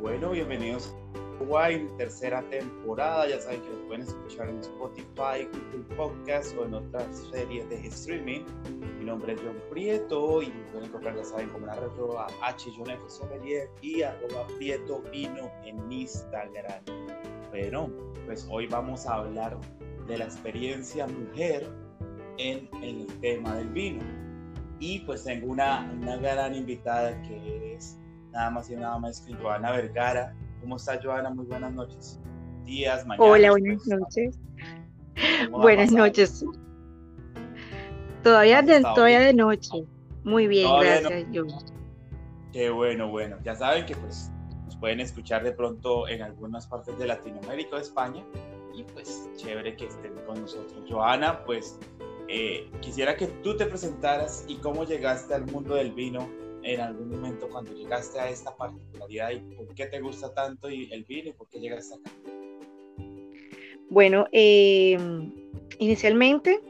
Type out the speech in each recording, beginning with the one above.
Bueno, bienvenidos a Wine, tercera temporada. Ya saben que nos pueden escuchar en Spotify, Google Podcast o en otras series de streaming. Mi nombre es John Prieto y pueden encontrar, ya saben, como arroba H y arroba Prieto Vino en Instagram. Bueno, pues hoy vamos a hablar de la experiencia mujer en el tema del vino. Y pues tengo una, una gran invitada que es nada más y nada más que Joana Vergara. ¿Cómo está Joana? Muy buenas noches. Días, mañana. Hola, buenas noches. Buenas noches. Todavía de, todavía de noche. Muy bien, gracias, Qué bueno, bueno. Ya saben que pues nos pueden escuchar de pronto en algunas partes de Latinoamérica o España. Y pues chévere que estén con nosotros. Joana, pues eh, quisiera que tú te presentaras y cómo llegaste al mundo del vino en algún momento cuando llegaste a esta particularidad por qué te gusta tanto el vino y por qué llegaste acá? Bueno, em, inicialmente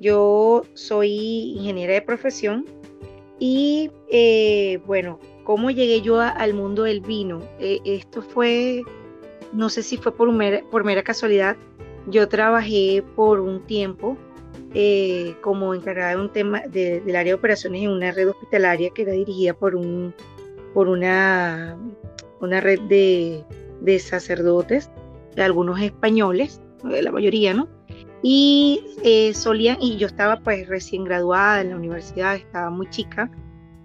yo soy ingeniera de profesión y eh, bueno, ¿cómo llegué yo al mundo del vino? Eh, esto fue, no sé si fue por, por mera casualidad, yo trabajé por un tiempo eh, como encargada de un tema del área de operaciones en una red hospitalaria que era dirigida por, un, por una, una red de, de sacerdotes, algunos españoles, la mayoría, ¿no? Y eh, solían, y yo estaba pues recién graduada en la universidad, estaba muy chica,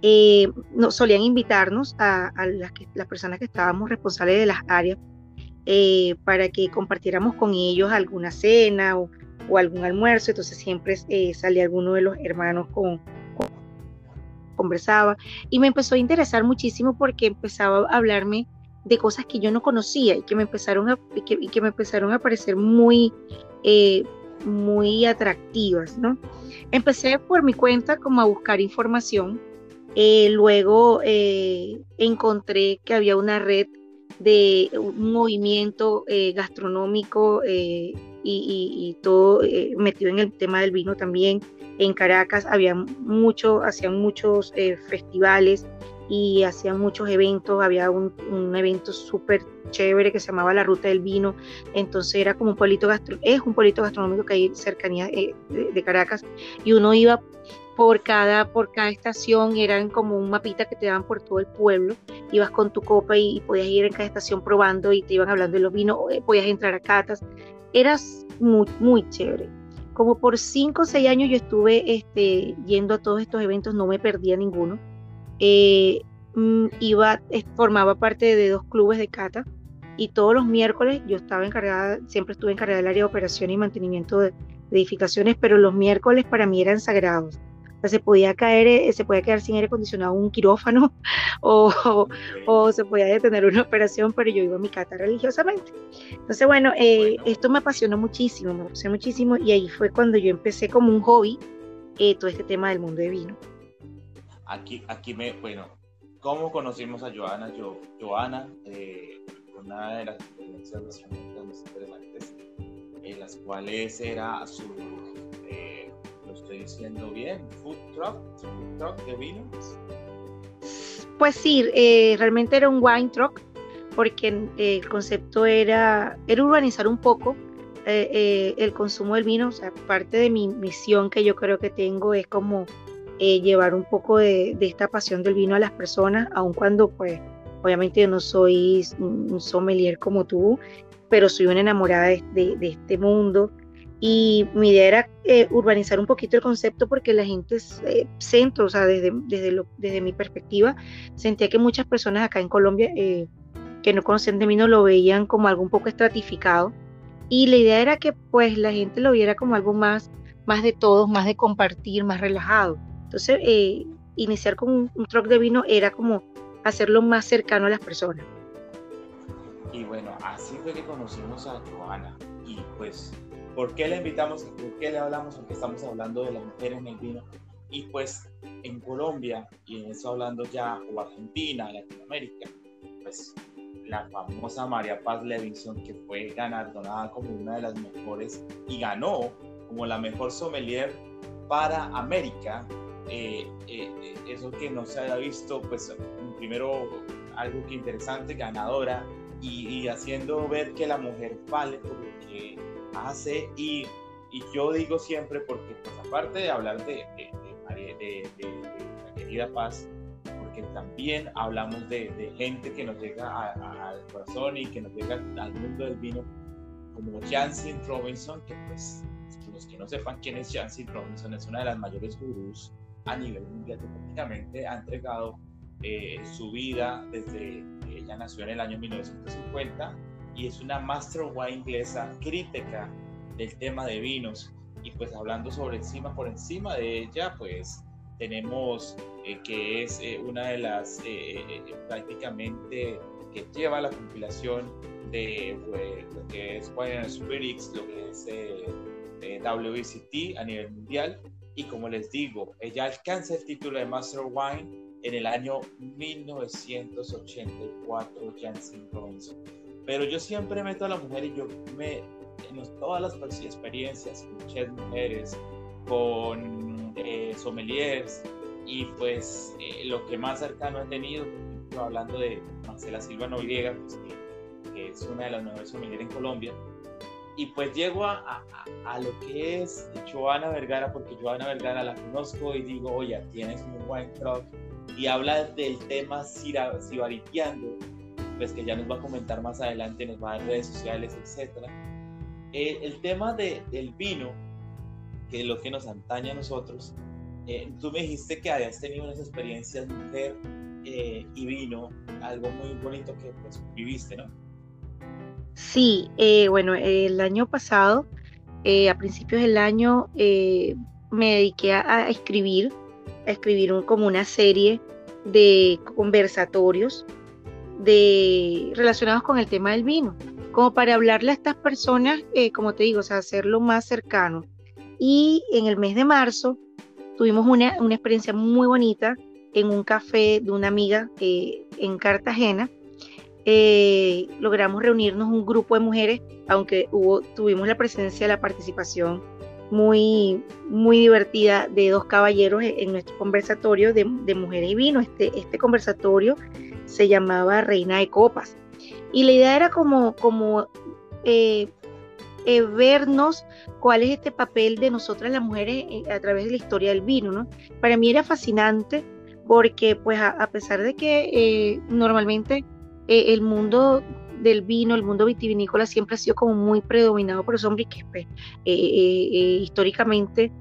eh, no, solían invitarnos a, a las, las, personas que estábamos responsables de las áreas para que compartiéramos con ellos alguna cena o o algún almuerzo, entonces siempre eh, salía alguno de los hermanos con, conversaba y me empezó a interesar muchísimo porque empezaba a hablarme de cosas que yo no conocía y que me empezaron a, que, me empezaron a parecer muy, eh, muy atractivas, ¿no? Empecé por mi cuenta como a buscar información, eh, luego encontré que había una red de un movimiento gastronómico y, todo eh, metido en el tema del vino también. En Caracas había mucho, hacían muchos eh, festivales y hacían muchos eventos. Había un, evento súper chévere que se llamaba la Ruta del Vino. Entonces era como un pueblito gastronómico, es un pueblito gastronómico que hay cercanía eh, de, Caracas y uno iba por cada, por cada estación, eran como un mapita que te daban por todo el pueblo, ibas con tu copa y, y, podías ir en cada estación probando y te iban hablando de los vinos, podías entrar a catas, era muy, muy chévere. Como por cinco o seis años yo estuve este, yendo a todos estos eventos, no me perdía ninguno. Eh, mm, iba, formaba parte de dos clubes de cata y todos los miércoles yo estaba encargada, siempre estuve encargada del área de operación y mantenimiento de edificaciones, pero los miércoles para mí eran sagrados se podía caer, eh, se podía quedar sin aire acondicionado un quirófano o, o, se podía detener una operación, pero yo iba a mi cata religiosamente. Entonces, bueno, eh, esto me apasionó muchísimo, me apasionó muchísimo y ahí fue cuando yo empecé como un hobby eh, todo este tema del mundo de vino. Aquí, aquí me, bueno, ¿cómo conocimos a Joana? Yo, Joana, una de las experiencias más interesantes, en las cuales era su estoy diciendo bien, food truck, food truck de vinos. Pues sí, eh, realmente era un wine truck, porque eh, el concepto era, era urbanizar un poco eh, el consumo del vino, o sea, parte de mi misión que yo creo que tengo es como llevar un poco de, esta pasión del vino a las personas, aun cuando pues obviamente yo no soy un sommelier como tú, pero soy una enamorada de este mundo, y mi idea era eh, urbanizar un poquito el concepto porque la gente eh, centro, o sea, desde, desde, desde mi perspectiva, sentía que muchas personas acá en Colombia eh, que no conocían de mí no lo veían como algo un poco estratificado. Y la idea era que pues la gente lo viera como algo más, más de todos, más de compartir, más relajado. Entonces, iniciar con un, un truck de vino era como hacerlo más cercano a las personas. Y bueno, así fue que conocimos a Joana. Y pues ¿Por qué le invitamos? ¿Por qué le hablamos? Porque estamos hablando de la mujer en el vino. Y pues en Colombia, y en eso hablando ya, o Argentina, Latinoamérica, pues la famosa María Paz Levinson, que fue galardonada como una de las mejores y ganó como la mejor sommelier para América. Eh, eh, eso que no se había visto, pues primero algo que interesante, ganadora, y, haciendo ver que la mujer vale por lo que hace. Y, y yo digo siempre, porque pues, aparte de hablar de, de, la querida Paz, porque también hablamos de, gente que nos llega al corazón y que nos llega al mundo del vino, como Jansen Robinson, que pues los que no sepan quién es Jansen Robinson, es una de las mayores gurús a nivel mundial que prácticamente ha entregado eh, su vida desde que ella nació en el año 1950 y es una master wine inglesa crítica del tema de vinos y pues hablando sobre encima por encima de ella pues tenemos eh, que es eh, una de las prácticamente que lleva la compilación de pues, lo que es Wine and Spirits, lo que es WCT a nivel mundial y como les digo, ella alcanza el título de Master Wine en el año 1984, Jansen Robinson. Pero yo siempre meto a la mujer y yo me, en todas las experiencias con mujeres, con eh, sommeliers, y pues eh, lo que más cercano he tenido, hablando de Marcela Silva Noriega, pues, que, es una de las mejores sommeliers en Colombia, y pues llego a, a, lo que es Joana Vergara, porque Joana Vergara la conozco y digo, oye, tienes un buen truck y habla del tema sibariteando, pues que ya nos va a comentar más adelante, nos va a dar redes sociales, etc. el tema de, del vino, que es lo que nos antaña a nosotros, eh, tú me dijiste que habías tenido unas experiencias mujer eh, y vino, algo muy bonito que pues, viviste, ¿no? Sí, eh, bueno, el año pasado, a principios del año, me dediqué a escribir escribir como una serie de conversatorios de, relacionados con el tema del vino, como para hablarle a estas personas, eh, como te digo, o sea, hacerlo más cercano. Y en el mes de marzo tuvimos una, una experiencia muy bonita en un café de una amiga eh, en Cartagena. Eh, logramos reunirnos un grupo de mujeres, aunque hubo, tuvimos la presencia, la participación muy, muy divertida de dos caballeros en nuestro conversatorio de, de mujeres y vino. Este, este conversatorio se llamaba Reina de Copas. Y la idea era como, como eh, eh, vernos cuál es este papel de nosotras las mujeres eh, a través de la historia del vino. ¿no? Para mí era fascinante porque pues a, pesar de que normalmente el mundo del vino, el mundo vitivinícola siempre ha sido como muy predominado por los hombres que pues, históricamente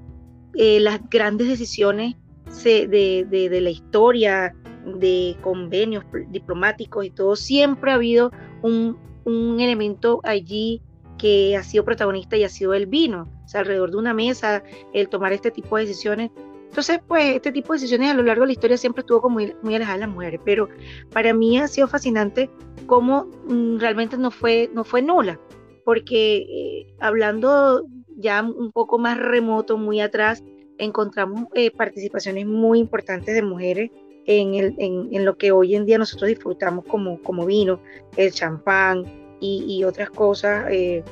las grandes decisiones de, la historia, de convenios diplomáticos y todo, siempre ha habido un, un elemento allí que ha sido protagonista y ha sido el vino. O sea, alrededor de una mesa, el tomar este tipo de decisiones entonces, pues este tipo de decisiones a lo largo de la historia siempre estuvo como muy, muy alejada de las mujeres, pero para mí ha sido fascinante cómo mm, realmente no fue, no fue nula, porque eh, hablando ya un poco más remoto, muy atrás, encontramos eh, participaciones muy importantes de mujeres en, el, en, en, lo que hoy en día nosotros disfrutamos como, como vino, el champán y, y otras cosas, eh,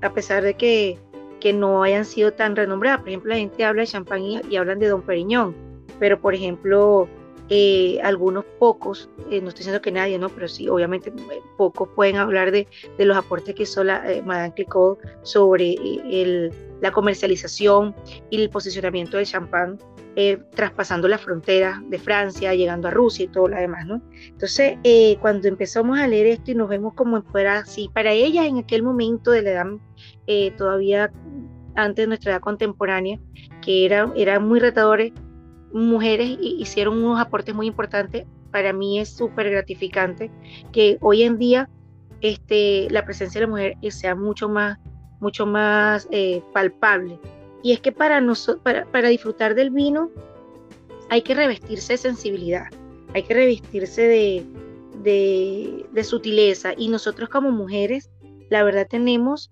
a pesar de que que no hayan sido tan renombradas. Por ejemplo, la gente habla de champán y, hablan de Don Periñón, pero por ejemplo, eh, algunos pocos, eh, no estoy diciendo que nadie, ¿no? pero sí, obviamente pocos pueden hablar de, de los aportes que hizo la, Madame Clicquot sobre el, la comercialización y el posicionamiento del champán traspasando la frontera de Francia, llegando a Rusia y todo lo demás, ¿no? Entonces, cuando empezamos a leer esto y nos vemos como fuera así, para ellas en aquel momento de la edad todavía antes de nuestra edad contemporánea, que eran era muy retadores, mujeres hicieron unos aportes muy importantes. Para mí es súper gratificante que hoy en día este, la presencia de la mujer sea mucho más, mucho más eh, palpable. Y es que para, nosotros, para, disfrutar del vino hay que revestirse de sensibilidad, hay que revestirse de, de, de sutileza. Y nosotros como mujeres, la verdad tenemos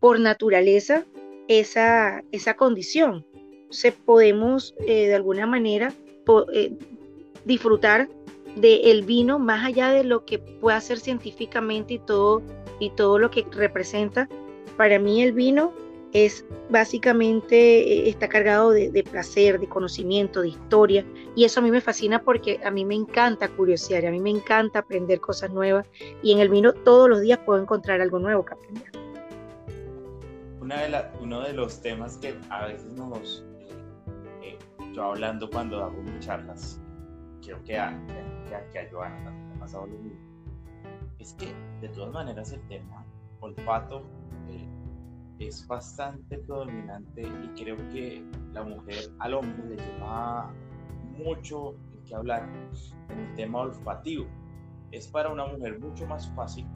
por naturaleza esa, esa condición. se podemos eh, de alguna manera eh, disfrutar del vino más allá de lo que pueda ser científicamente y todo, y todo lo que representa. Para mí el vino es básicamente, eh, está cargado de, placer, de conocimiento, de historia, y eso a mí me fascina porque a mí me encanta curiosear, a mí me encanta aprender cosas nuevas, y en el vino todos los días puedo encontrar algo nuevo que aprender. Uno de los temas que a veces nos, eh, yo hablando cuando hago mis charlas, quiero que a, que, a Joana pasado lo mismo, es que de todas maneras el tema olfato es bastante predominante y creo que la mujer al hombre le lleva mucho que hablar en el tema olfativo. Es para una mujer mucho más fácil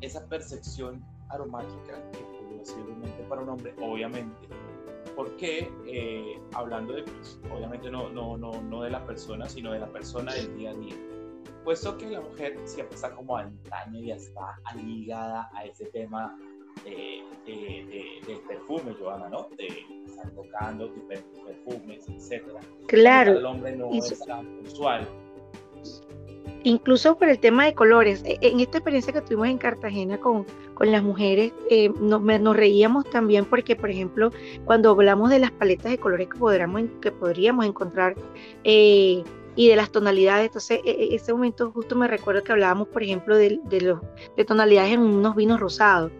esa percepción aromática que para un hombre, obviamente. Porque eh, hablando de, pues, obviamente no, no, no, no de la persona, sino de la persona del día a día. Puesto que la mujer siempre está como antaño y está ligada a ese tema de, del perfume, Joana, ¿no? De estar tocando perfumes, etcétera. Claro. el hombre no es tan usual. Incluso por el tema de colores. E, en esta experiencia que tuvimos en Cartagena con, con las mujeres, eh, nos, nos, reíamos también porque, por ejemplo, cuando hablamos de las paletas de colores que, podríamos, que podríamos encontrar eh, y de las tonalidades. Entonces, en e, ese momento justo me recuerdo que hablábamos, por ejemplo, de, de, los, de tonalidades en unos vinos rosados.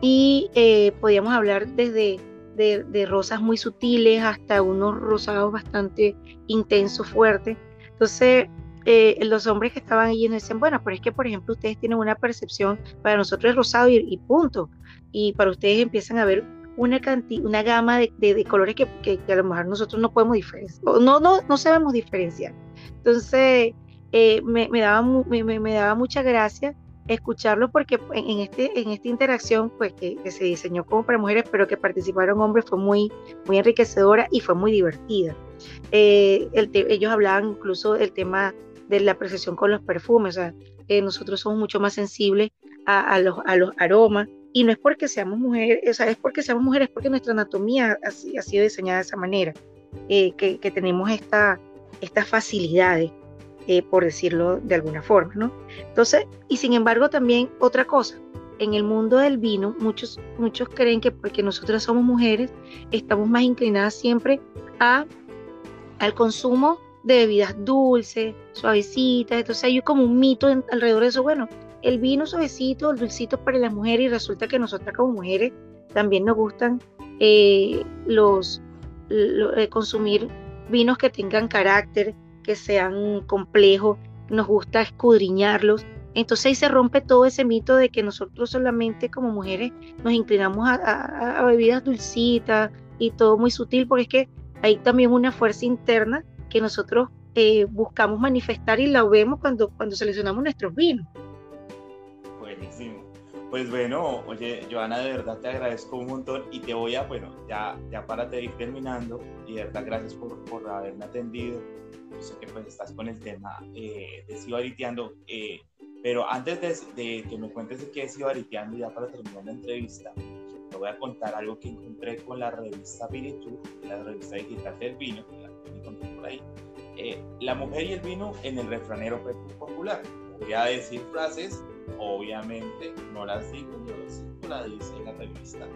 Y eh, podíamos hablar desde de, rosas muy sutiles hasta unos rosados bastante intensos, fuertes. Entonces, eh, los hombres que estaban allí nos decían, bueno, pero es que, por ejemplo, ustedes tienen una percepción, para nosotros es rosado y, punto. Y para ustedes empiezan a ver una, una gama de, colores que, que, a lo mejor nosotros no podemos diferenciar, no, no, no sabemos diferenciar. Entonces, eh, me, daba, me, me, daba mucha gracia escucharlo porque en, este, en esta interacción pues, que, se diseñó como para mujeres, pero que participaron hombres, fue muy, muy enriquecedora y fue muy divertida. Eh, ellos hablaban incluso del tema de la percepción con los perfumes, o sea, eh, nosotros somos mucho más sensibles a, a, los, a los aromas y no es porque seamos mujeres, o sea, es porque seamos mujeres, porque nuestra anatomía ha, ha sido diseñada de esa manera, eh, que, que, tenemos esta, estas facilidades, eh, por decirlo de alguna forma, ¿no? Entonces, y sin embargo también otra cosa, en el mundo del vino, muchos, muchos creen que porque nosotras somos mujeres, estamos más inclinadas siempre a, al consumo de bebidas dulces, suavecitas, entonces hay como un mito alrededor de eso, bueno, el vino suavecito, el dulcito para las mujeres y resulta que nosotras como mujeres también nos gustan eh, los, eh, consumir vinos que tengan carácter, que sean complejos, nos gusta escudriñarlos. Entonces ahí se rompe todo ese mito de que nosotros solamente como mujeres nos inclinamos a, bebidas dulcitas y todo muy sutil, porque es que hay también una fuerza interna que nosotros eh, buscamos manifestar y la vemos cuando, cuando seleccionamos nuestros vinos. Pues bueno, oye, Joana, de verdad te agradezco un montón y te voy a, bueno, ya, ya para ir terminando, y de verdad gracias por, por haberme atendido. Yo sé que pues estás con el tema eh, de Sibariteando, eh, pero antes de, de, que me cuentes de qué es Sibariteando, ya para terminar la entrevista, te voy a contar algo que encontré con la revista Vinitud, la revista digital del vino, que la encontré por ahí. Eh, la mujer y el vino en el refranero popular. Voy a decir frases Obviamente no las digo yo, sino las dice la revista,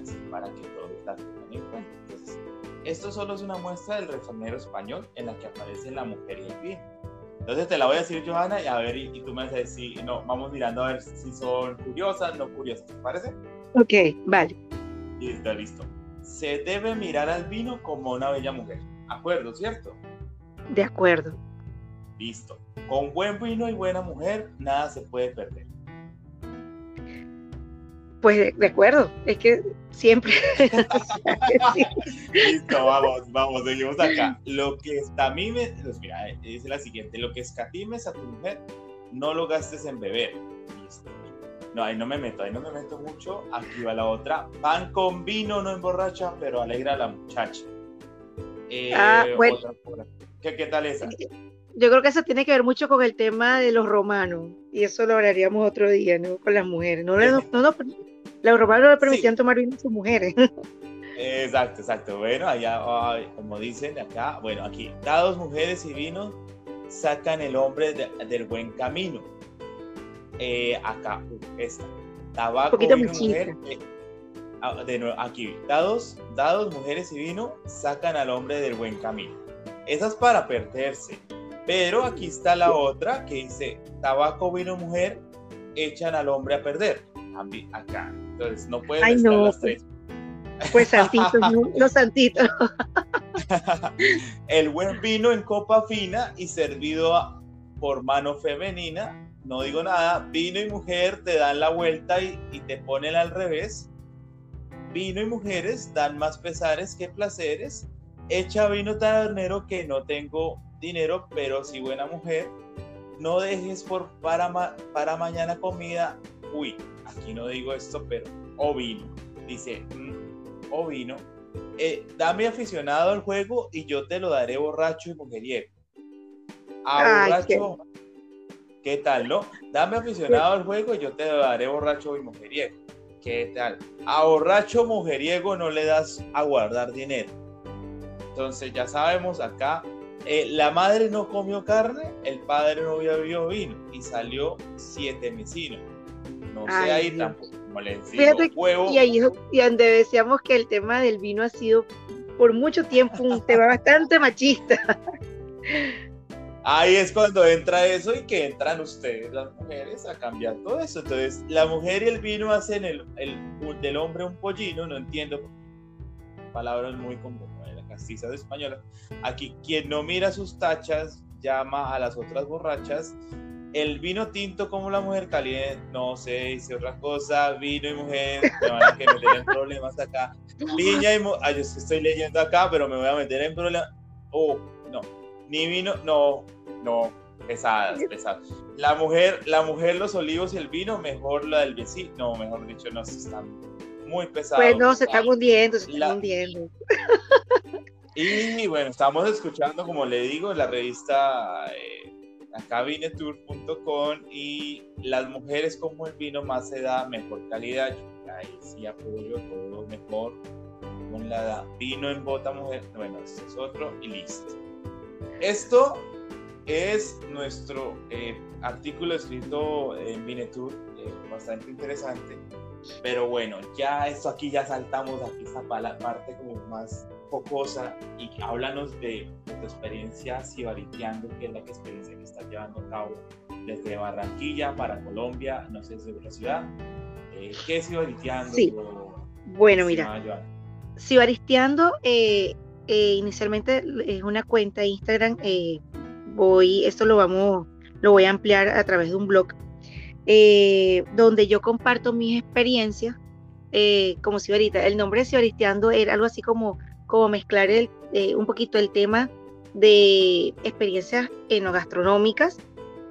así para que todos las tengan en cuenta. Entonces, esto solo es una muestra del refranero español en la que aparece la mujer y el vino. Entonces te la voy a decir, Johanna, y a ver, y, tú me vas a decir, no, vamos mirando a ver si son curiosas, no curiosas, ¿te parece? Ok, vale. Listo, listo. Se debe mirar al vino como una bella mujer. ¿Acuerdo, cierto? De acuerdo. Listo. Con buen vino y buena mujer, nada se puede perder. Pues de, acuerdo, es que siempre. Listo, vamos, vamos, seguimos acá. Lo que escatimes, pues mira, dice la siguiente: lo que escatimes a tu mujer, no lo gastes en beber. Listo. No, ahí no me meto, ahí no me meto mucho. Aquí va la otra. Pan con vino no emborracha, pero alegra a la muchacha. Eh, ah, bueno. ¿Qué, ¿Qué tal esa? Yo creo que eso tiene que ver mucho con el tema de los romanos, y eso lo hablaríamos otro día, ¿no? Con las mujeres. No, no, no, los romanos no le permitían tomar vino a sus mujeres. Exacto, exacto. Bueno, allá, como dicen acá, bueno, aquí, dados mujeres y vino sacan el hombre del buen camino. Eh, acá, esta. Tabaco, vino, mujer, eh, ah, de aquí, dados, dados, mujeres y vino, sacan al hombre del buen camino. Esa es para perderse. Pero aquí está la otra que dice, tabaco, vino, mujer, echan al hombre a perder. Acá. Entonces, no pueden estar las pues, tres. Pues santitos, los santitos. el buen vino en copa fina y servido por mano femenina. No digo nada, vino y mujer te dan la vuelta y, y te ponen al revés. Vino y mujeres dan más pesares que placeres. Echa vino tabernero que no tengo dinero, pero si buena mujer. No dejes por para, para mañana comida. Uy, aquí no digo esto, pero o vino. Dice, mm, o vino eh, dame aficionado al juego y yo te lo daré borracho y mujeriego. A borracho, qué... tal, no? Dame aficionado al juego y yo te lo daré borracho y mujeriego. ¿Qué tal? A borracho mujeriego no le das a guardar dinero. Entonces ya sabemos acá, eh, la madre no comió carne, el padre no bebió vino y salió siete mesinos. No sé ahí tampoco y ahí y donde decíamos que el tema del vino ha sido por mucho tiempo un tema bastante machista. Ahí es cuando entra eso y que entran ustedes, las mujeres, a cambiar todo eso. Entonces, la mujer y el vino hacen el, el del hombre un pollino, no entiendo, palabras muy como la castiza de española. Aquí, quien no mira sus tachas llama a las otras borrachas el vino tinto como la mujer caliente, no sé, dice otra cosa, vino y mujer, me van a meter en problemas acá. Viña y mujer, yo estoy leyendo acá, pero me voy a meter en problemas. Oh, no, ni vino, no, no, pesadas, pesadas. La mujer, la mujer, los olivos y el vino, mejor la del vecino, no, mejor dicho, no, se están muy pesados. Pues no, se están hundiendo, se están hundiendo. Y bueno, estamos escuchando, como le digo, la revista... Eh, acabinetour.com y las mujeres como el vino más se da mejor calidad. Ahí sí apoyo todo mejor con la vino en bota mujer. Bueno, este es otro y listo. Esto es nuestro eh, artículo escrito en Vinetour, eh, bastante interesante. Pero bueno, ya esto aquí ya saltamos aquí esta parte como más focosa y háblanos de, tu experiencia cibariteando, que es la experiencia que estás llevando a cabo desde Barranquilla para Colombia, no sé, desde otra ciudad. Eh, ¿Qué es cibariteando? Sí. Bueno, mira, cibaristeando eh, eh, inicialmente es una cuenta de Instagram. Eh, voy, esto lo vamos, lo voy a ampliar a través de un blog donde yo comparto mis experiencias como cibarita. El nombre de cibaristeando era algo así como como mezclar el, eh, un poquito el tema de experiencias enogastronómicas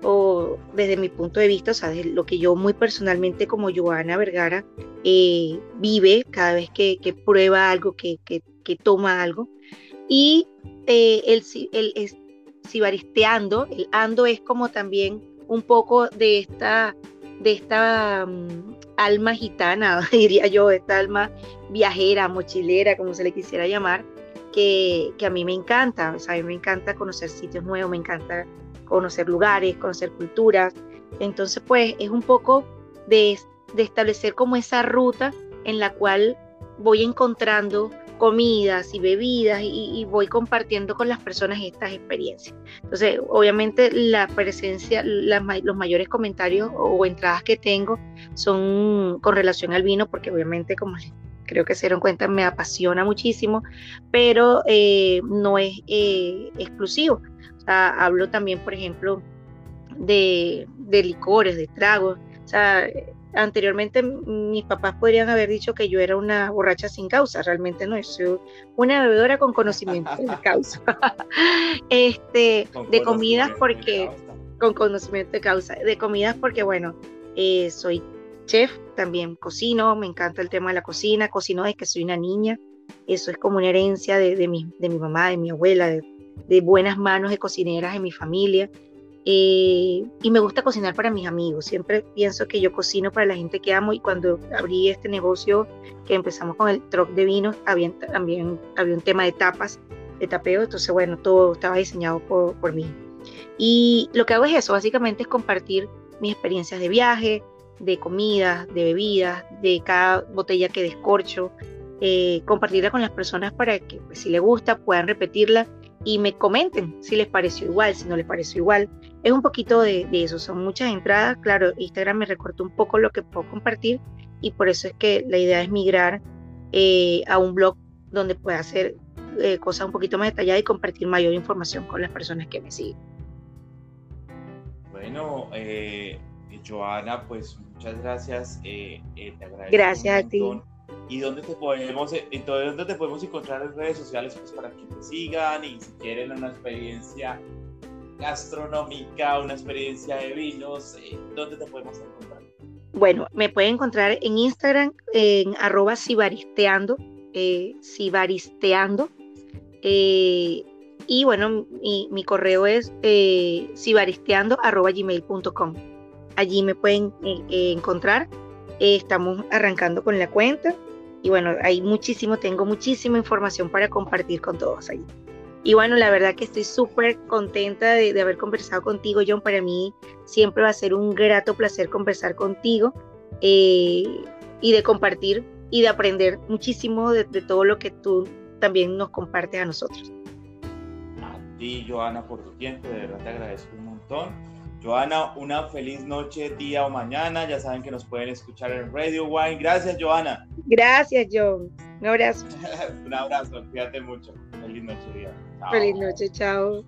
o desde mi punto de vista, o sea, lo que yo muy personalmente como Joana Vergara eh, vive cada vez que, prueba algo, que, toma algo. Y eh, el, el, el sibaristeando, el ando es como también un poco de esta, de esta mm, alma gitana, diría yo, esta alma viajera, mochilera, como se le quisiera llamar, que, a mí me encanta. A mí me encanta conocer sitios nuevos, me encanta conocer lugares, conocer culturas. Entonces, pues es un poco de, de establecer como esa ruta en la cual voy encontrando comidas y bebidas y, voy compartiendo con las personas estas experiencias. Entonces, obviamente la presencia, los mayores comentarios o, entradas que tengo son con relación al vino, porque obviamente como creo que se dieron cuenta, me apasiona muchísimo, pero eh, no es eh, exclusivo. hablo también, por ejemplo, de, de licores, de tragos. O sea, anteriormente mis papás podrían haber dicho que yo era una borracha sin causa, realmente no, soy una bebedora con conocimiento de causa. este, de comidas porque, con conocimiento de causa, de comidas porque, bueno, eh, soy chef, también cocino, me encanta el tema de la cocina, cocino desde que soy una niña, eso es como una herencia de, mi, de mi mamá, de mi abuela, de, de buenas manos de cocineras en mi familia. Eh, y me gusta cocinar para mis amigos. Siempre pienso que yo cocino para la gente que amo y cuando abrí este negocio que empezamos con el truck de vinos, había, también había un tema de tapas, de tapeo, entonces bueno, todo estaba diseñado por, por mí. Y lo que hago es eso, básicamente es compartir mis experiencias de viaje, de comida, de bebidas, de cada botella que descorcho, eh, compartirla con las personas para que pues, si les gusta puedan repetirla y me comenten si les pareció igual, si no les pareció igual. Es un poquito de, eso, son muchas entradas. Claro, Instagram me recortó un poco lo que puedo compartir y por eso es que la idea es migrar eh, a un blog donde pueda hacer eh, cosas un poquito más detalladas y compartir mayor información con las personas que me siguen. Bueno, eh, Joana, pues muchas gracias. te agradezco gracias a ti. ¿Y dónde te podemos, dónde te podemos encontrar en redes sociales pues, para que te sigan y si quieren una experiencia gastronómica, una experiencia de vinos, ¿dónde te podemos encontrar? Bueno, me pueden encontrar en Instagram en arroba sibaristeando, eh, sibaristeando. Eh, y bueno, mi, correo es eh, sibaristeando arroba gmail.com. Allí me pueden eh, encontrar. estamos arrancando con la cuenta. Y bueno, hay muchísimo, tengo muchísima información para compartir con todos allí. Y bueno, la verdad que estoy súper contenta de, haber conversado contigo, John. Para mí siempre va a ser un grato placer conversar contigo eh, y de compartir y de aprender muchísimo de, todo lo que tú también nos compartes a nosotros. A ti, Joana, por tu tiempo, de verdad te agradezco un montón. Joana, una feliz noche, día o mañana. Ya saben que nos pueden escuchar en Radio Wine. Gracias, Joana. Gracias, John. Un abrazo. un abrazo, cuídate mucho. Feliz noche, día. Feliz noche, chao.